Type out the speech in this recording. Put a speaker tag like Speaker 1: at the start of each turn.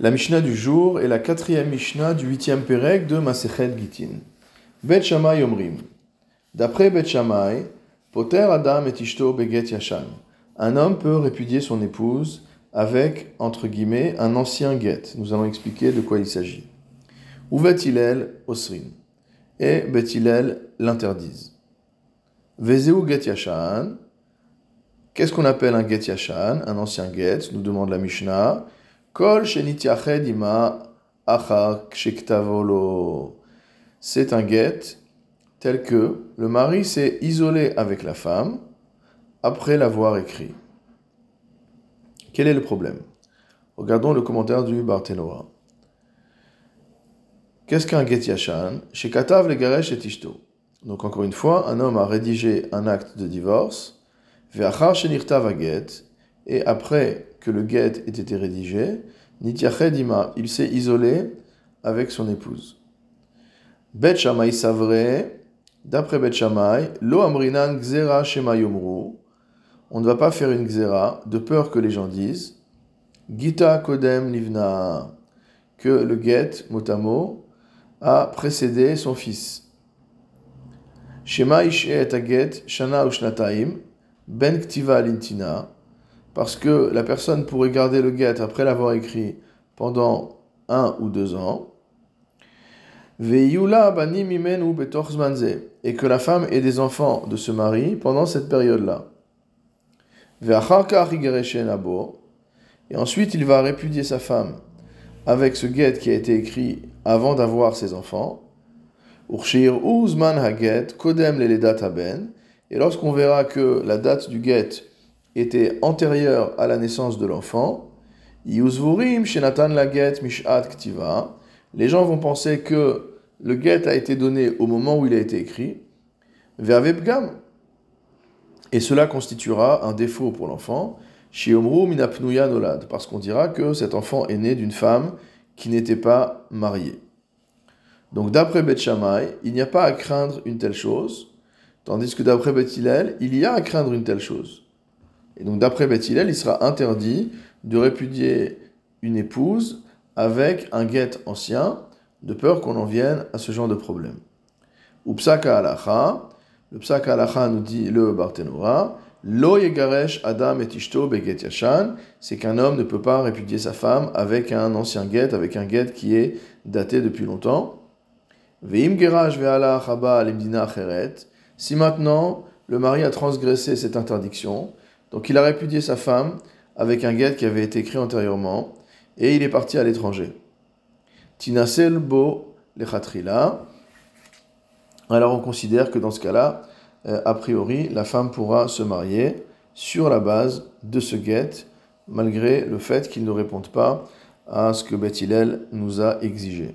Speaker 1: La Mishnah du jour est la quatrième Mishnah du huitième Pérec de Masechet Gitin. Bet Shammai Omrim. D'après Bet Shammai, Poter Adam et Ishto Beget Yashan. Un homme peut répudier son épouse avec, entre guillemets, un ancien get. Nous allons expliquer de quoi il s'agit. Ou Bet Osrin. Et Bet Hillel l'interdise? Vezeu Get Yashan. Qu'est-ce qu'on appelle un get yashan, un ancien get Nous demande la Mishnah. C'est un get tel que le mari s'est isolé avec la femme après l'avoir écrit. Quel est le problème? Regardons le commentaire du Barthénoa. Qu'est-ce qu'un get yashan? Le garesh et. Donc encore une fois, un homme a rédigé un acte de divorce et après que le get ait été rédigé, il s'est isolé avec son épouse. Bet Shammai savre, d'après Bet Shammai, lo amrinan gzera shema yomru, on ne va pas faire une gzera de peur que les gens disent, gita kodem livna, que le get, motamo, a précédé son fils. Shema ishe et get shana ushnataim, ben ktiva lintina, parce que la personne pourrait garder le get après l'avoir écrit pendant un ou deux ans. et que la femme ait des enfants de ce mari pendant cette période-là. Et ensuite il va répudier sa femme avec ce get qui a été écrit avant d'avoir ses enfants. Ben et lorsqu'on verra que la date du get était antérieure à la naissance de l'enfant, les gens vont penser que le get a été donné au moment où il a été écrit, et cela constituera un défaut pour l'enfant, parce qu'on dira que cet enfant est né d'une femme qui n'était pas mariée. Donc d'après Beth Shammai, il n'y a pas à craindre une telle chose, Tandis que d'après Beth il y a à craindre une telle chose. Et donc d'après Beth il sera interdit de répudier une épouse avec un guet ancien, de peur qu'on en vienne à ce genre de problème. Ou alacha, le psaka alacha nous dit le Barthénora, lo yegaresh adam et ishto beget yashan, c'est qu'un homme ne peut pas répudier sa femme avec un ancien guet, avec un guet qui est daté depuis longtemps. Veim gerash ve'ala chaba limdina acheret, si maintenant le mari a transgressé cette interdiction, donc il a répudié sa femme avec un guet qui avait été écrit antérieurement, et il est parti à l'étranger. Tinasel bo lechatrila. Alors on considère que dans ce cas-là, euh, a priori, la femme pourra se marier sur la base de ce guet, malgré le fait qu'il ne réponde pas à ce que Beth nous a exigé.